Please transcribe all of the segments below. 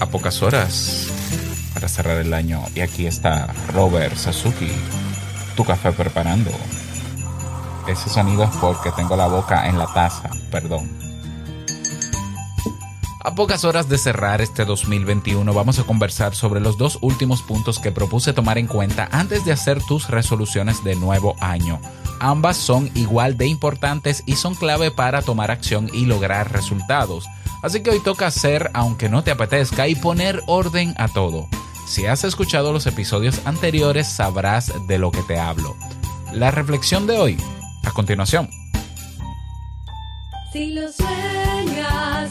a pocas horas para cerrar el año y aquí está Robert Sasuki, tu café preparando. Ese sonido es porque tengo la boca en la taza, perdón. A pocas horas de cerrar este 2021 vamos a conversar sobre los dos últimos puntos que propuse tomar en cuenta antes de hacer tus resoluciones de nuevo año. Ambas son igual de importantes y son clave para tomar acción y lograr resultados. Así que hoy toca hacer, aunque no te apetezca, y poner orden a todo. Si has escuchado los episodios anteriores sabrás de lo que te hablo. La reflexión de hoy, a continuación. Si lo sueñas,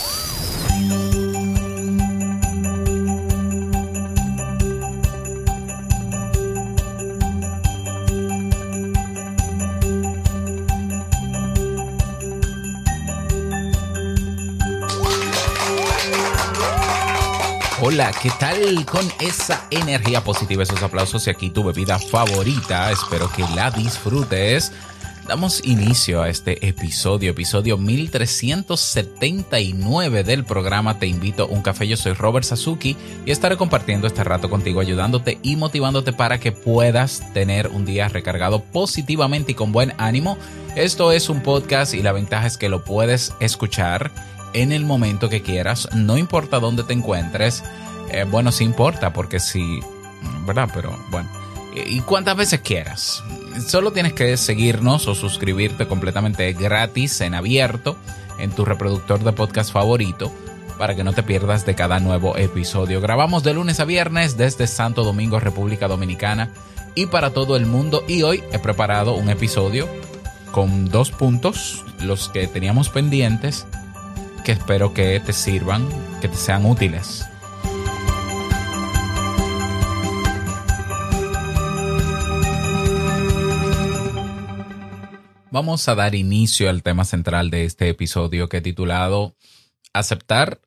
Hola, ¿qué tal con esa energía positiva, esos aplausos y aquí tu bebida favorita? Espero que la disfrutes. Damos inicio a este episodio, episodio 1379 del programa Te invito a un café. Yo soy Robert Sasuki y estaré compartiendo este rato contigo, ayudándote y motivándote para que puedas tener un día recargado positivamente y con buen ánimo. Esto es un podcast y la ventaja es que lo puedes escuchar en el momento que quieras, no importa dónde te encuentres. Eh, bueno, sí importa, porque sí, ¿verdad? Pero bueno, y cuántas veces quieras. Solo tienes que seguirnos o suscribirte completamente gratis en abierto en tu reproductor de podcast favorito para que no te pierdas de cada nuevo episodio. Grabamos de lunes a viernes desde Santo Domingo, República Dominicana y para todo el mundo. Y hoy he preparado un episodio con dos puntos, los que teníamos pendientes que espero que te sirvan, que te sean útiles. Vamos a dar inicio al tema central de este episodio que he titulado Aceptar,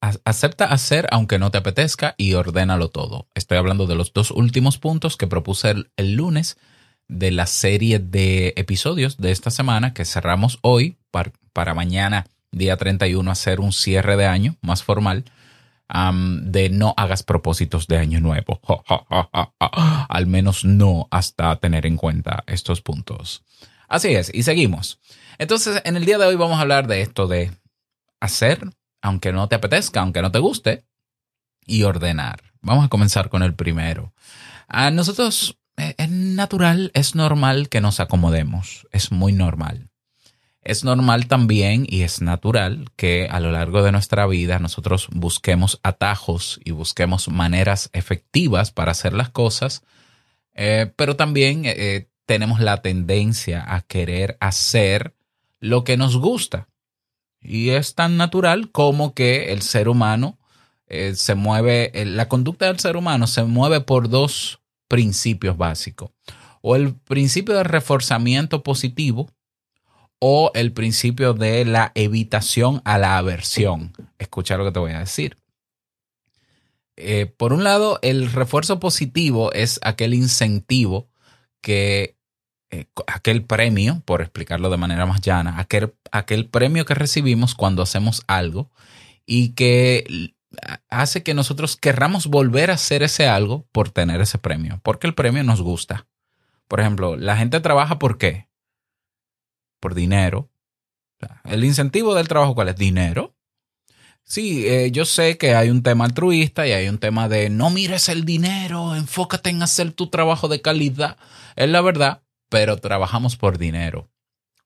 acepta hacer aunque no te apetezca y ordénalo todo. Estoy hablando de los dos últimos puntos que propuse el, lunes de la serie de episodios de esta semana que cerramos hoy para mañana día 31, hacer un cierre de año más formal. de no hagas propósitos de año nuevo. Al menos no hasta tener en cuenta estos puntos. Así es, y seguimos. Entonces, en el día de hoy vamos a hablar de esto de hacer, aunque no te apetezca, aunque no te guste, y ordenar. Vamos a comenzar con el primero. A nosotros eh, es natural, es normal que nos acomodemos, es muy normal. Es normal también y es natural que a lo largo de nuestra vida nosotros busquemos atajos y busquemos maneras efectivas para hacer las cosas, eh, pero también eh, eh, tenemos la tendencia a querer hacer lo que nos gusta. Y es tan natural como que el ser humano se mueve, la conducta del ser humano se mueve por dos principios básicos. O el principio de reforzamiento positivo, o el principio de la evitación a la aversión. Escucha lo que te voy a decir. Eh, por un lado, el refuerzo positivo es aquel incentivo que, eh, aquel premio, por explicarlo de manera más llana, aquel, aquel premio que recibimos cuando hacemos algo y que hace que nosotros querramos volver a hacer ese algo por tener ese premio, porque el premio nos gusta. Por ejemplo, la gente trabaja por qué? Por dinero. El incentivo del trabajo, ¿cuál es? Dinero. Sí, eh, yo sé que hay un tema altruista y hay un tema de no mires el dinero, enfócate en hacer tu trabajo de calidad. Es la verdad, pero trabajamos por dinero.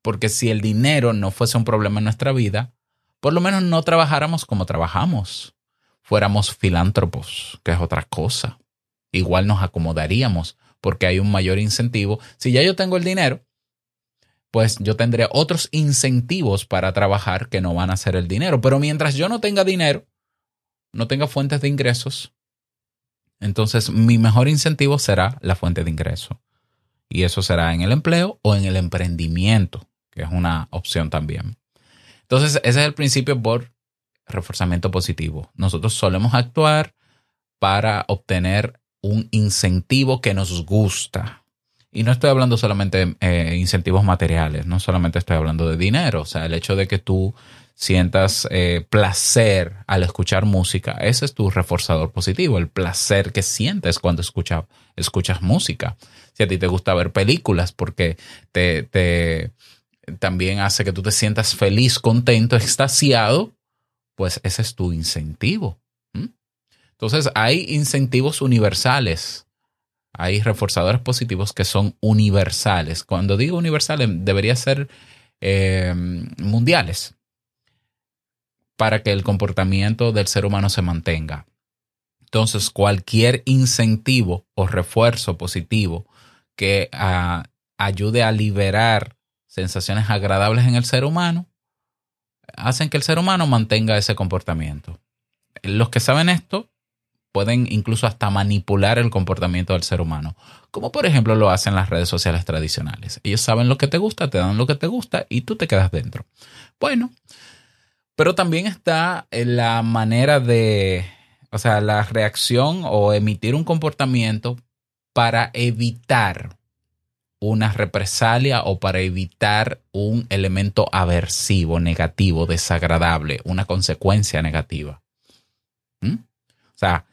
Porque si el dinero no fuese un problema en nuestra vida, por lo menos no trabajáramos como trabajamos. Fuéramos filántropos, que es otra cosa. igual nos acomodaríamos porque hay un mayor incentivo. Si ya yo tengo el dinero, pues yo tendré otros incentivos para trabajar que no van a ser el dinero. Pero mientras yo no tenga dinero, no tenga fuentes de ingresos, entonces mi mejor incentivo será la fuente de ingreso. Y eso será en el empleo o en el emprendimiento, que es una opción también. Entonces, ese es el principio por reforzamiento positivo. Nosotros solemos actuar para obtener un incentivo que nos gusta. Y no estoy hablando solamente de eh, incentivos materiales, no solamente estoy hablando de dinero. O sea, el hecho de que tú sientas eh, placer al escuchar música, ese es tu reforzador positivo, el placer que sientes cuando escuchas música. Si a ti te gusta ver películas porque te, también hace que tú te sientas feliz, contento, extasiado, pues ese es tu incentivo. Entonces hay incentivos universales. Hay reforzadores positivos que son universales. Cuando digo universales, debería ser eh, mundiales para que el comportamiento del ser humano se mantenga. Entonces, cualquier incentivo o refuerzo positivo que ah, ayude a liberar sensaciones agradables en el ser humano, hacen que el ser humano mantenga ese comportamiento. Los que saben esto pueden incluso hasta manipular el comportamiento del ser humano, como por ejemplo lo hacen las redes sociales tradicionales. Ellos saben lo que te gusta, te dan lo que te gusta y tú te quedas dentro. Bueno, pero también está la manera de, o sea, la reacción o emitir un comportamiento para evitar una represalia o para evitar un elemento aversivo, negativo, desagradable, una consecuencia negativa. ¿Mm? O sea,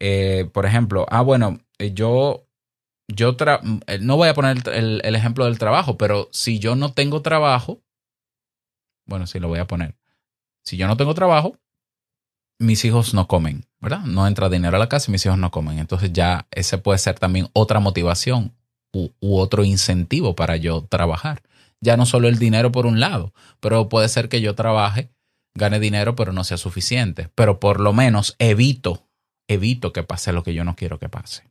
eh, por ejemplo, ah, bueno, eh, yo, yo eh, no voy a poner el, ejemplo del trabajo, pero si yo no tengo trabajo, bueno, sí lo voy a poner. Si yo no tengo trabajo, mis hijos no comen, ¿verdad? No entra dinero a la casa y mis hijos no comen. Entonces ya ese puede ser también otra motivación u, u otro incentivo para yo trabajar. Ya no solo el dinero por un lado, pero puede ser que yo trabaje, gane dinero, pero no sea suficiente. Pero por lo menos evito evito que pase lo que yo no quiero que pase.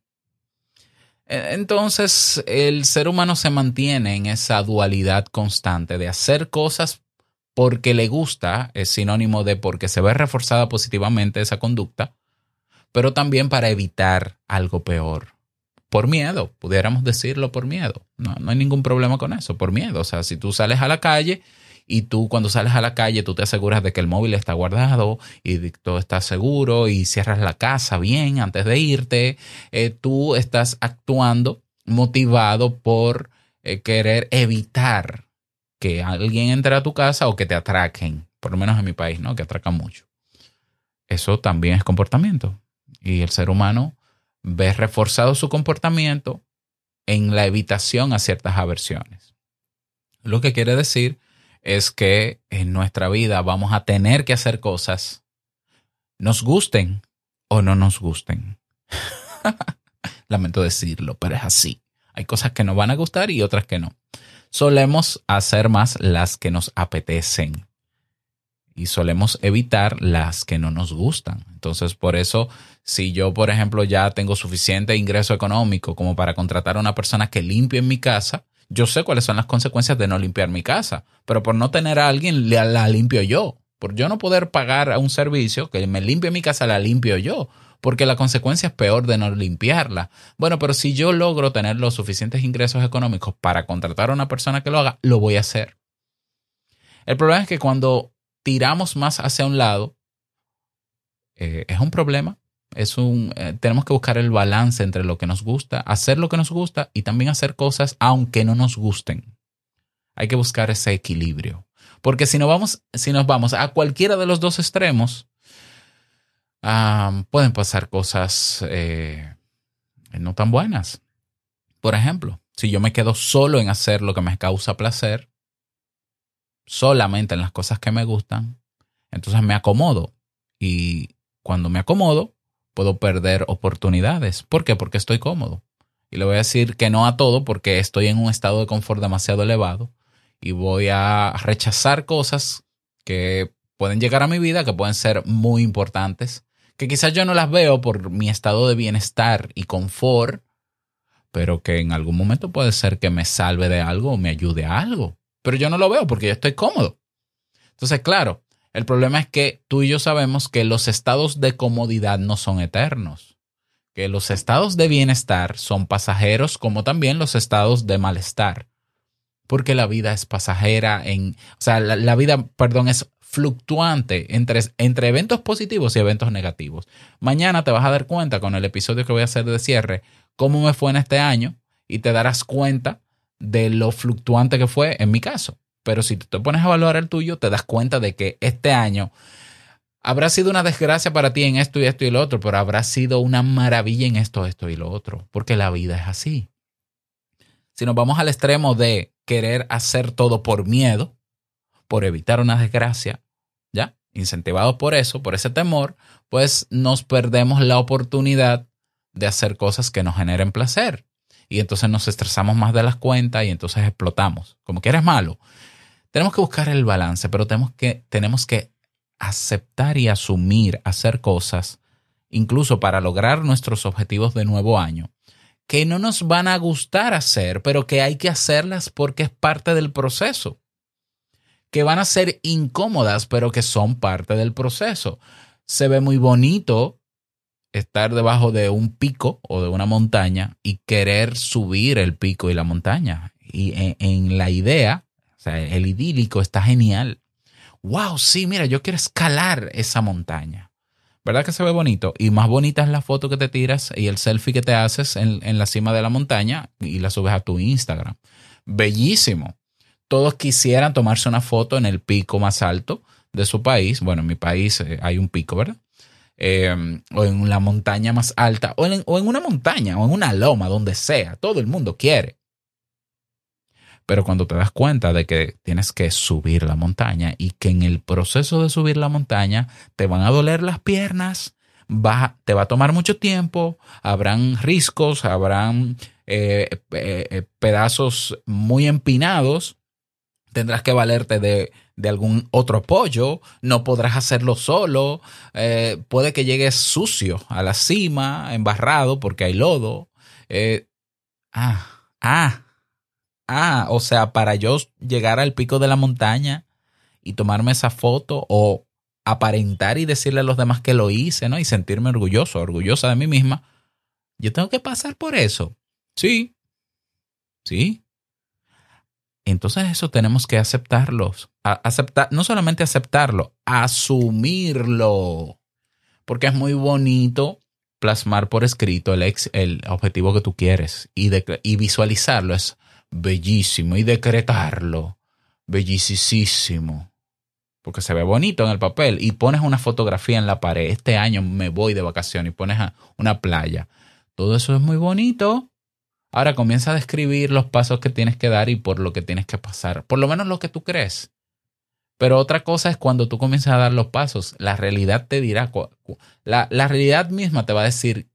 E, entonces, el ser humano se mantiene en esa dualidad constante de hacer cosas porque le gusta, es sinónimo de porque se ve reforzada positivamente esa conducta, pero también para evitar algo peor. Por miedo, pudiéramos decirlo por miedo. No, no hay ningún problema con eso, por miedo. O sea, si tú sales a la calle y tú cuando sales a la calle tú te aseguras de que el móvil está guardado y todo está seguro y cierras la casa bien antes de irte, eh, tú estás actuando motivado por eh, querer evitar que alguien entre a tu casa o que te atraquen, por lo menos en mi país, ¿no? Que atracan mucho. Eso también es comportamiento. Y el ser humano ve reforzado su comportamiento en la evitación a ciertas aversiones. Lo que quiere decir es que en nuestra vida vamos a tener que hacer cosas, nos gusten o no nos gusten. Lamento decirlo, pero es así. Hay cosas que nos van a gustar y otras que no. Solemos hacer más las que nos apetecen y solemos evitar las que no nos gustan. Entonces, por eso, si yo, por ejemplo, ya tengo suficiente ingreso económico como para contratar a una persona que limpie en mi casa, yo sé cuáles son las consecuencias de no limpiar mi casa, pero por no tener a alguien la, limpio yo. Por yo no poder pagar a un servicio que me limpie mi casa, la limpio yo, porque la consecuencia es peor de no limpiarla. Bueno, pero si yo logro tener los suficientes ingresos económicos para contratar a una persona que lo haga, lo voy a hacer. El problema es que cuando tiramos más hacia un lado, eh, es un problema es un, eh, tenemos que buscar el balance entre lo que nos gusta, hacer lo que nos gusta y también hacer cosas aunque no nos gusten. Hay que buscar ese equilibrio. Porque si, no vamos, si nos vamos a cualquiera de los dos extremos, pueden pasar cosas eh, no tan buenas. Por ejemplo, si yo me quedo solo en hacer lo que me causa placer, solamente en las cosas que me gustan, entonces me acomodo. Y cuando me acomodo, puedo perder oportunidades. ¿Por qué? Porque estoy cómodo. Y le voy a decir que no a todo porque estoy en un estado de confort demasiado elevado y voy a rechazar cosas que pueden llegar a mi vida, que pueden ser muy importantes, que quizás yo no las veo por mi estado de bienestar y confort, pero que en algún momento puede ser que me salve de algo o me ayude a algo. Pero yo no lo veo porque yo estoy cómodo. Entonces, claro, el problema es que tú y yo sabemos que los estados de comodidad no son eternos, que los estados de bienestar son pasajeros como también los estados de malestar, porque la vida es pasajera en, o sea, la, vida, perdón, es fluctuante entre, entre eventos positivos y eventos negativos. Mañana te vas a dar cuenta con el episodio que voy a hacer de cierre cómo me fue en este año y te darás cuenta de lo fluctuante que fue en mi caso. Pero si te pones a evaluar el tuyo, te das cuenta de que este año habrá sido una desgracia para ti en esto y esto y lo otro, pero habrá sido una maravilla en esto, esto y lo otro, porque la vida es así. Si nos vamos al extremo de querer hacer todo por miedo, por evitar una desgracia, ¿ya? Incentivados por eso, por ese temor, pues nos perdemos la oportunidad de hacer cosas que nos generen placer. Y entonces nos estresamos más de las cuentas y entonces explotamos. Como que eres malo. Tenemos que buscar el balance, pero tenemos que, tenemos que aceptar y asumir hacer cosas, incluso para lograr nuestros objetivos de nuevo año, que no nos van a gustar hacer, pero que hay que hacerlas porque es parte del proceso, que van a ser incómodas, pero que son parte del proceso. Se ve muy bonito estar debajo de un pico o de una montaña y querer subir el pico y la montaña. Y en, en la idea sea, el idílico está genial. Wow, sí, mira, yo quiero escalar esa montaña. ¿Verdad que se ve bonito? Y más bonita es la foto que te tiras y el selfie que te haces en, en la cima de la montaña y la subes a tu Instagram. Bellísimo. Todos quisieran tomarse una foto en el pico más alto de su país. Bueno, en mi país eh, hay un pico, ¿verdad? Eh, o en la montaña más alta, o en, o en una montaña, o en una loma, donde sea. Todo el mundo quiere. Pero cuando te das cuenta de que tienes que subir la montaña y que en el proceso de subir la montaña te van a doler las piernas, va, te va a tomar mucho tiempo, habrán riscos, habrán eh, eh, pedazos muy empinados, tendrás que valerte de, de, algún otro apoyo, no podrás hacerlo solo, eh, puede que llegues sucio a la cima, embarrado porque hay lodo. Eh, ah, ah, Ah, o sea, para yo llegar al pico de la montaña y tomarme esa foto o aparentar y decirle a los demás que lo hice, ¿no? Y sentirme orgulloso, orgullosa de mí misma, yo tengo que pasar por eso. Sí. Sí. Entonces eso tenemos que aceptarlos. aceptar, no solamente aceptarlo, asumirlo. Porque es muy bonito plasmar por escrito el, el objetivo que tú quieres y, de, y visualizarlo. Es, bellísimo y decretarlo bellísimo. Porque se ve bonito en el papel y pones una fotografía en la pared. Este año me voy de vacaciones y pones una playa. Todo eso es muy bonito. Ahora comienza a describir los pasos que tienes que dar y por lo que tienes que pasar. Por lo menos lo que tú crees. Pero otra cosa es cuando tú comienzas a dar los pasos. La realidad te dirá, la, la realidad misma te va a decir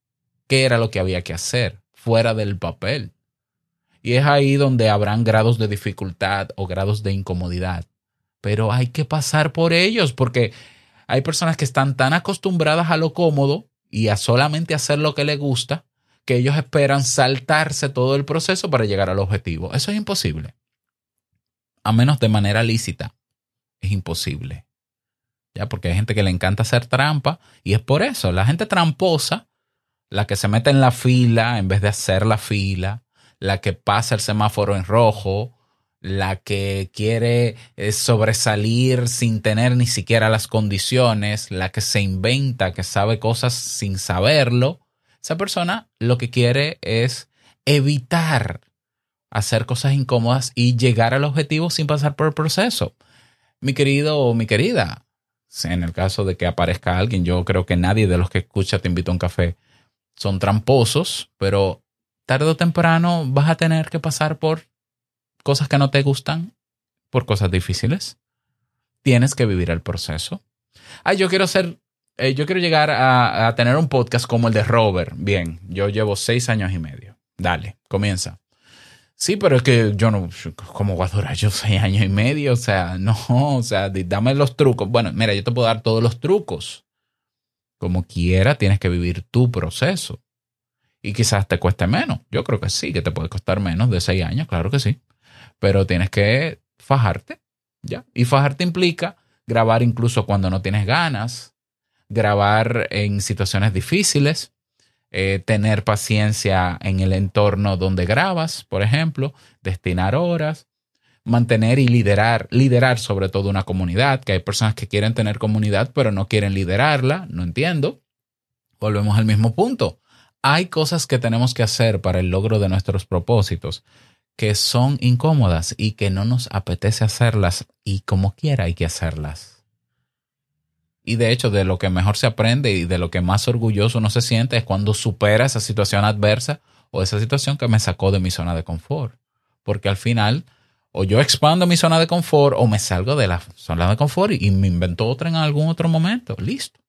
qué era lo que había que hacer fuera del papel. Y es ahí donde habrán grados de dificultad o grados de incomodidad. Pero hay que pasar por ellos porque hay personas que están tan acostumbradas a lo cómodo y a solamente hacer lo que les gusta que ellos esperan saltarse todo el proceso para llegar al objetivo. Eso es imposible. A menos de manera lícita. Es imposible. Ya, porque hay gente que le encanta hacer trampa y es por eso. La gente tramposa, la que se mete en la fila en vez de hacer la fila, la que pasa el semáforo en rojo, la que quiere eh, sobresalir sin tener ni siquiera las condiciones, la que se inventa, que sabe cosas sin saberlo, esa persona lo que quiere es evitar hacer cosas incómodas y llegar al objetivo sin pasar por el proceso. Mi querido o mi querida, en el caso de que aparezca alguien, yo creo que nadie de los que escucha te invito a un café son tramposos, pero tarde o temprano vas a tener que pasar por cosas que no te gustan, por cosas difíciles. Tienes que vivir el proceso. Ay, yo quiero ser, eh, yo quiero llegar a, tener un podcast como el de Robert. Bien, yo llevo seis años y medio. Dale, comienza. Sí, pero es que yo no, ¿cómo voy a durar yo seis años y medio? O sea, no, o sea, dame los trucos. Bueno, mira, yo te puedo dar todos los trucos. Como quiera, tienes que vivir tu proceso. Y quizás te cueste menos. Yo creo que sí, que te puede costar menos de seis años, claro que sí. Pero tienes que fajarte, ¿ya? Y fajarte implica grabar incluso cuando no tienes ganas, grabar en situaciones difíciles, eh, tener paciencia en el entorno donde grabas, por ejemplo, destinar horas, mantener y liderar, liderar sobre todo una comunidad, que hay personas que quieren tener comunidad pero no quieren liderarla, no entiendo. Volvemos al mismo punto. Hay cosas que tenemos que hacer para el logro de nuestros propósitos que son incómodas y que no nos apetece hacerlas y como quiera hay que hacerlas. Y de hecho, de lo que mejor se aprende y de lo que más orgulloso uno se siente es cuando supera esa situación adversa o esa situación que me sacó de mi zona de confort. Porque al final, o yo expando mi zona de confort o me salgo de la zona de confort y, me invento otra en algún otro momento. Listo.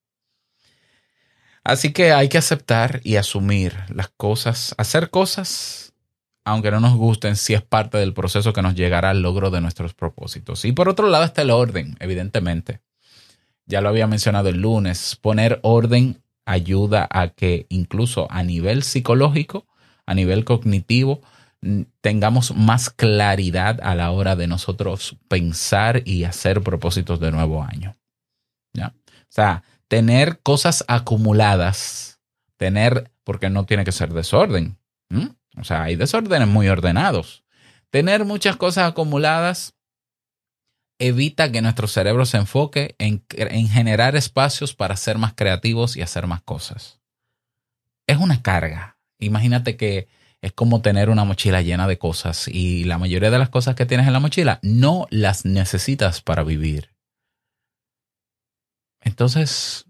Así que hay que aceptar y asumir las cosas, hacer cosas, aunque no nos gusten, si es parte del proceso que nos llegará al logro de nuestros propósitos. Y por otro lado está el orden, evidentemente. Ya lo había mencionado el lunes, poner orden ayuda a que incluso a nivel psicológico, a nivel cognitivo, tengamos más claridad a la hora de nosotros pensar y hacer propósitos de nuevo año. ¿Ya? O sea, tener cosas acumuladas, tener, porque no tiene que ser desorden. O sea, hay desórdenes muy ordenados. Tener muchas cosas acumuladas evita que nuestro cerebro se enfoque en, en generar espacios para ser más creativos y hacer más cosas. Es una carga. Imagínate que es como tener una mochila llena de cosas y la mayoría de las cosas que tienes en la mochila no las necesitas para vivir. Entonces,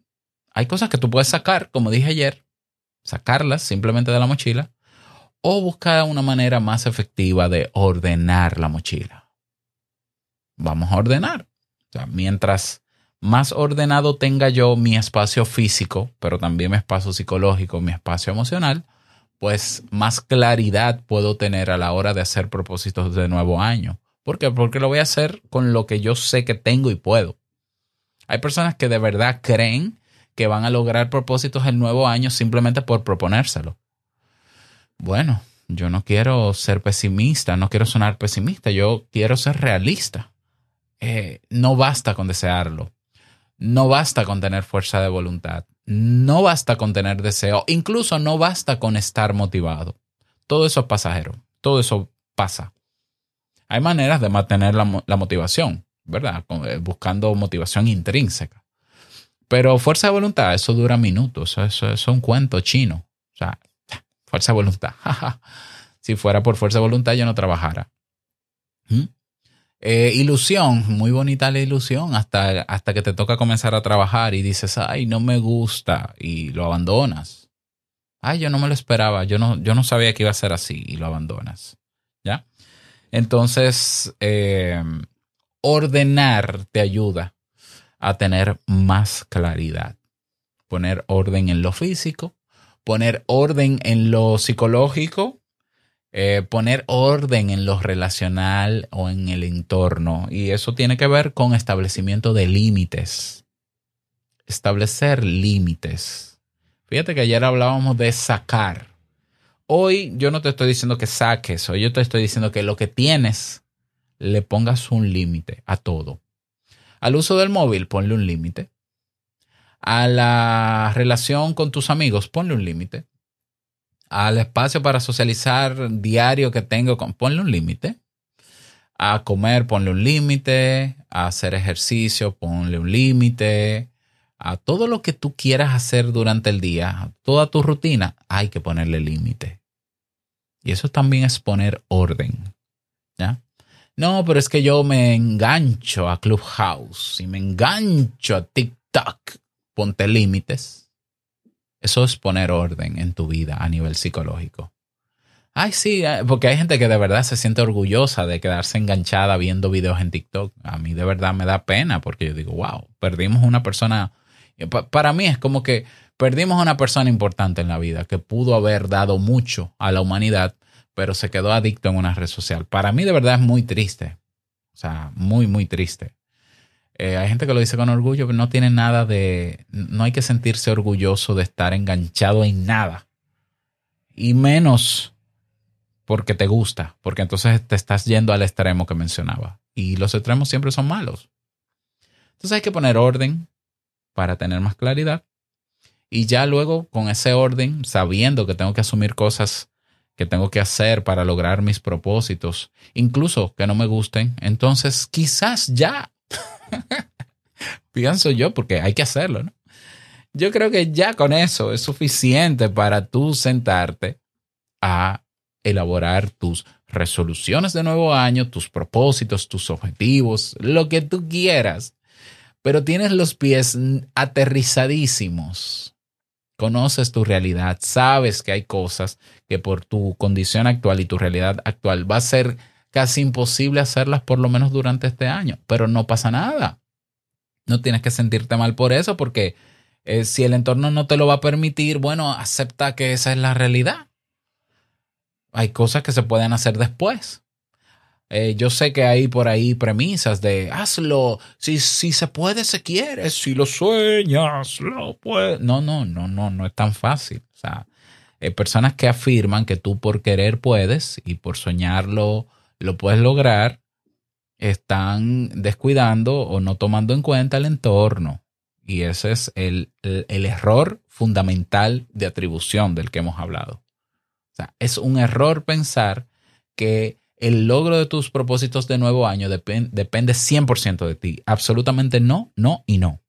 hay cosas que tú puedes sacar, como dije ayer, sacarlas simplemente de la mochila o buscar una manera más efectiva de ordenar la mochila. Vamos a ordenar. O sea, mientras más ordenado tenga yo mi espacio físico, pero también mi espacio psicológico, mi espacio emocional, pues más claridad puedo tener a la hora de hacer propósitos de nuevo año. ¿Por qué? Porque lo voy a hacer con lo que yo sé que tengo y puedo. Hay personas que de verdad creen que van a lograr propósitos el nuevo año simplemente por proponérselo. Bueno, yo no quiero ser pesimista, no quiero sonar pesimista, yo quiero ser realista. Eh, no basta con desearlo, no basta con tener fuerza de voluntad, no basta con tener deseo, incluso no basta con estar motivado. Todo eso es pasajero, todo eso pasa. Hay maneras de mantener la, motivación, ¿verdad? Eh, buscando motivación intrínseca. Pero fuerza de voluntad, eso dura minutos, eso, es un cuento chino. O sea, fuerza de voluntad. si fuera por fuerza de voluntad, yo no trabajara. ¿Mm? Eh, ilusión, muy bonita la ilusión hasta, hasta que te toca comenzar a trabajar y dices, ay, no me gusta y lo abandonas. Ay, yo no me lo esperaba, yo no, yo no sabía que iba a ser así y lo abandonas. ¿Ya? Entonces, eh, ordenar te ayuda a tener más claridad. Poner orden en lo físico, poner orden en lo psicológico eh, poner orden en lo relacional o en el entorno. Y eso tiene que ver con establecimiento de límites. Establecer límites. Fíjate que ayer hablábamos de sacar. Hoy yo no te estoy diciendo que saques, hoy yo te estoy diciendo que lo que tienes le pongas un límite a todo. Al uso del móvil, ponle un límite. A la relación con tus amigos, ponle un límite al espacio para socializar diario que tengo, ponle un límite. A comer, ponle un límite. A hacer ejercicio, ponle un límite. A todo lo que tú quieras hacer durante el día, toda tu rutina, hay que ponerle límite. Y eso también es poner orden. ¿Ya? No, pero es que yo me engancho a Clubhouse y me engancho a TikTok. Ponte límites eso es poner orden en tu vida a nivel psicológico. Ay, sí, eh, porque hay gente que de verdad se siente orgullosa de quedarse enganchada viendo videos en TikTok. A mí de verdad me da pena porque yo digo, wow, perdimos una persona. Para mí es como que perdimos una persona importante en la vida que pudo haber dado mucho a la humanidad, pero se quedó adicto en una red social. Para mí de verdad es muy triste. O sea, muy, muy triste. Eh, hay gente que lo dice con orgullo, pero no tiene nada de... No hay que sentirse orgulloso de estar enganchado en nada. Y menos porque te gusta, porque entonces te estás yendo al extremo que mencionaba. Y los extremos siempre son malos. Entonces hay que poner orden para tener más claridad. Y ya luego con ese orden, sabiendo que tengo que asumir cosas que tengo que hacer para lograr mis propósitos, incluso que no me gusten, entonces quizás ya, pienso yo, porque hay que hacerlo, ¿no? Yo creo que ya con eso es suficiente para tú sentarte a elaborar tus resoluciones de nuevo año, tus propósitos, tus objetivos, lo que tú quieras, pero tienes los pies aterrizadísimos. Conoces tu realidad, sabes que hay cosas que por tu condición actual y tu realidad actual va a ser casi imposible hacerlas por lo menos durante este año, pero no pasa nada. No tienes que sentirte mal por eso porque eh, si el entorno no te lo va a permitir, bueno, acepta que esa es la realidad hay cosas que se pueden hacer después. Eh, yo sé que hay por ahí premisas de hazlo, si, si se puede, se quiere, si lo sueñas, lo puedes. No, no, no, no, no es tan fácil. O sea, hay personas que afirman que tú por querer puedes y por soñarlo lo puedes lograr, están descuidando o no tomando en cuenta el entorno. Y ese es el, el error fundamental de atribución del que hemos hablado. O sea, es un error pensar que el logro de tus propósitos de nuevo año depende 100% de ti. Absolutamente no, no y no.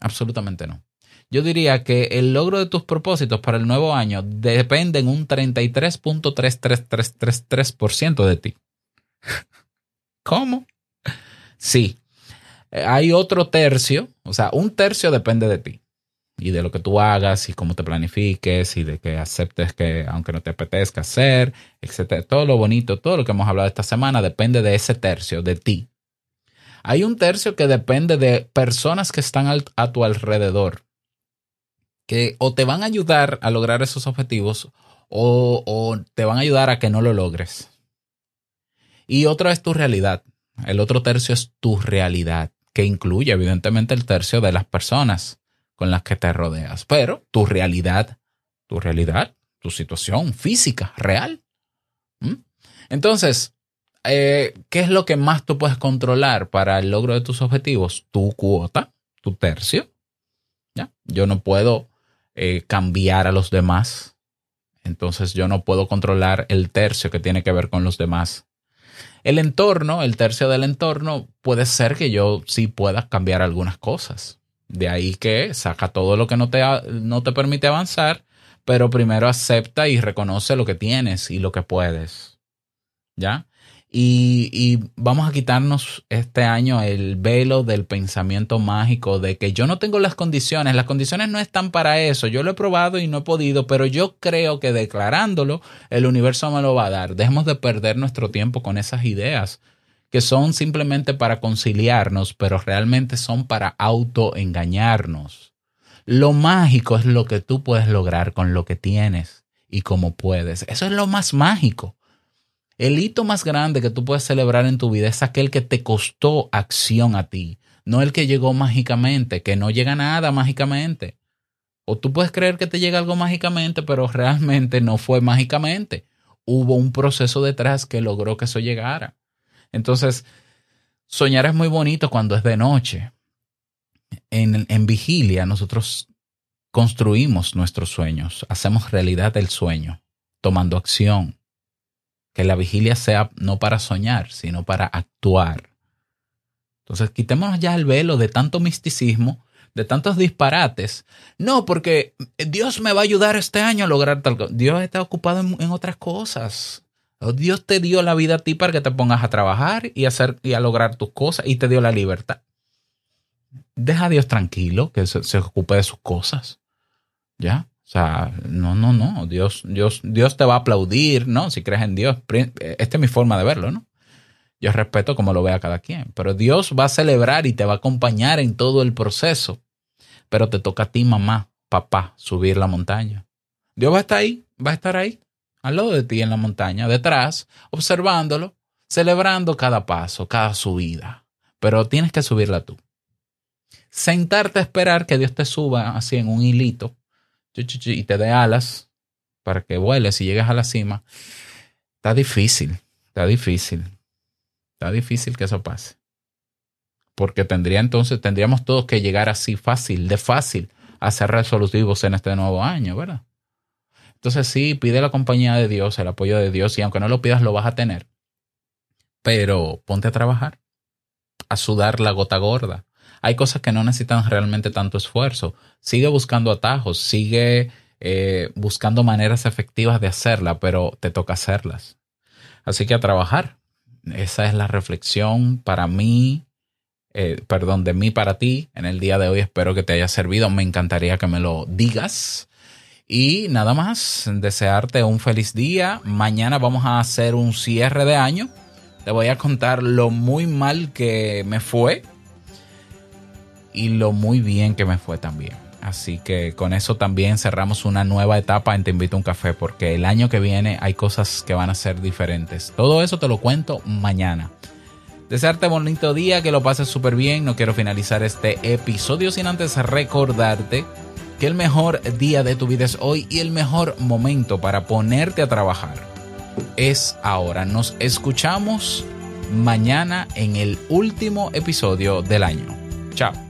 Absolutamente no. Yo diría que el logro de tus propósitos para el nuevo año depende en un 33.33333% de ti. ¿Cómo? Sí. Hay otro tercio, o sea, un tercio depende de ti y de lo que tú hagas y cómo te planifiques y de que aceptes que aunque no te apetezca hacer, etcétera. Todo lo bonito, todo lo que hemos hablado esta semana depende de ese tercio, de ti. Hay un tercio que depende de personas que están a tu alrededor, que o te van a ayudar a lograr esos objetivos o, o te van a ayudar a que no lo logres. Y otro es tu realidad. El otro tercio es tu realidad, que incluye evidentemente el tercio de las personas con las que te rodeas, pero tu realidad, tu realidad, tu situación física, real. Entonces, eh, ¿qué es lo que más tú puedes controlar para el logro de tus objetivos? Tu cuota, tu tercio. ¿ya? Yo no puedo eh, cambiar a los demás. Entonces yo no puedo controlar el tercio que tiene que ver con los demás. El entorno, el tercio del entorno, puede ser que yo sí pueda cambiar algunas cosas. De ahí que saca todo lo que no te, no te permite avanzar, pero primero acepta y reconoce lo que tienes y lo que puedes. ¿Ya? Y, y, vamos a quitarnos este año el velo del pensamiento mágico de que yo no tengo las condiciones, las condiciones no están para eso, yo lo he probado y no he podido, pero yo creo que declarándolo el universo me lo va a dar. Dejemos de perder nuestro tiempo con esas ideas que son simplemente para conciliarnos, pero realmente son para autoengañarnos. Lo mágico es lo que tú puedes lograr con lo que tienes y cómo puedes. Eso es lo más mágico. El hito más grande que tú puedes celebrar en tu vida es aquel que te costó acción a ti, no el que llegó mágicamente, que no llega nada mágicamente. O tú puedes creer que te llega algo mágicamente, pero realmente no fue mágicamente. Hubo un proceso detrás que logró que eso llegara. Entonces, soñar es muy bonito cuando es de noche. En, en vigilia nosotros construimos nuestros sueños, hacemos realidad el sueño, tomando acción. Que la vigilia sea no para soñar, sino para actuar. Entonces, quitémonos ya el velo de tanto misticismo, de tantos disparates. No, porque Dios me va a ayudar este año a lograr tal cosa. Dios está ocupado en otras cosas. Oh, Dios te dio la vida a ti para que te pongas a trabajar y, hacer, y a lograr tus cosas y te dio la libertad. Deja a Dios tranquilo, que se, ocupe de sus cosas. ¿Ya? O sea, no, no, no. Dios, Dios, Dios te va a aplaudir, ¿no? Si crees en Dios. Esta es mi forma de verlo, ¿no? Yo respeto como lo vea cada quien. Pero Dios va a celebrar y te va a acompañar en todo el proceso. Pero te toca a ti, mamá, papá, subir la montaña. Dios va a estar ahí, va a estar ahí al lado de ti en la montaña, detrás, observándolo, celebrando cada paso, cada subida. pero tienes que subirla tú. Sentarte a esperar que Dios te suba así en un hilito y te dé alas para que vueles y llegues a la cima, está difícil, está difícil, está difícil que eso pase. Porque tendría entonces, tendríamos todos que llegar así fácil, de fácil, a ser resolutivos en este nuevo año, ¿verdad? Entonces sí, pide la compañía de Dios, el apoyo de Dios, y aunque no lo pidas, lo vas a tener. Pero ponte a trabajar, a sudar la gota gorda. Hay cosas que no necesitan realmente tanto esfuerzo. Sigue buscando atajos, sigue eh, buscando maneras efectivas de hacerla, pero te toca hacerlas. Así que a trabajar. Esa es la reflexión para mí, eh, perdón, de mí para ti en el día de hoy. Espero que te haya servido. Me encantaría que me lo digas. Y nada más, desearte un feliz día. Mañana vamos a hacer un cierre de año. Te voy a contar lo muy mal que me fue y lo muy bien que me fue también. Así que con eso también cerramos una nueva etapa en Te invito a un café porque el año que viene hay cosas que van a ser diferentes. Todo eso te lo cuento mañana. Desearte bonito día, que lo pases súper bien. No quiero finalizar este episodio sin antes recordarte que el mejor día de tu vida es hoy y el mejor momento para ponerte a trabajar es ahora. Nos escuchamos mañana en el último episodio del año. Chao.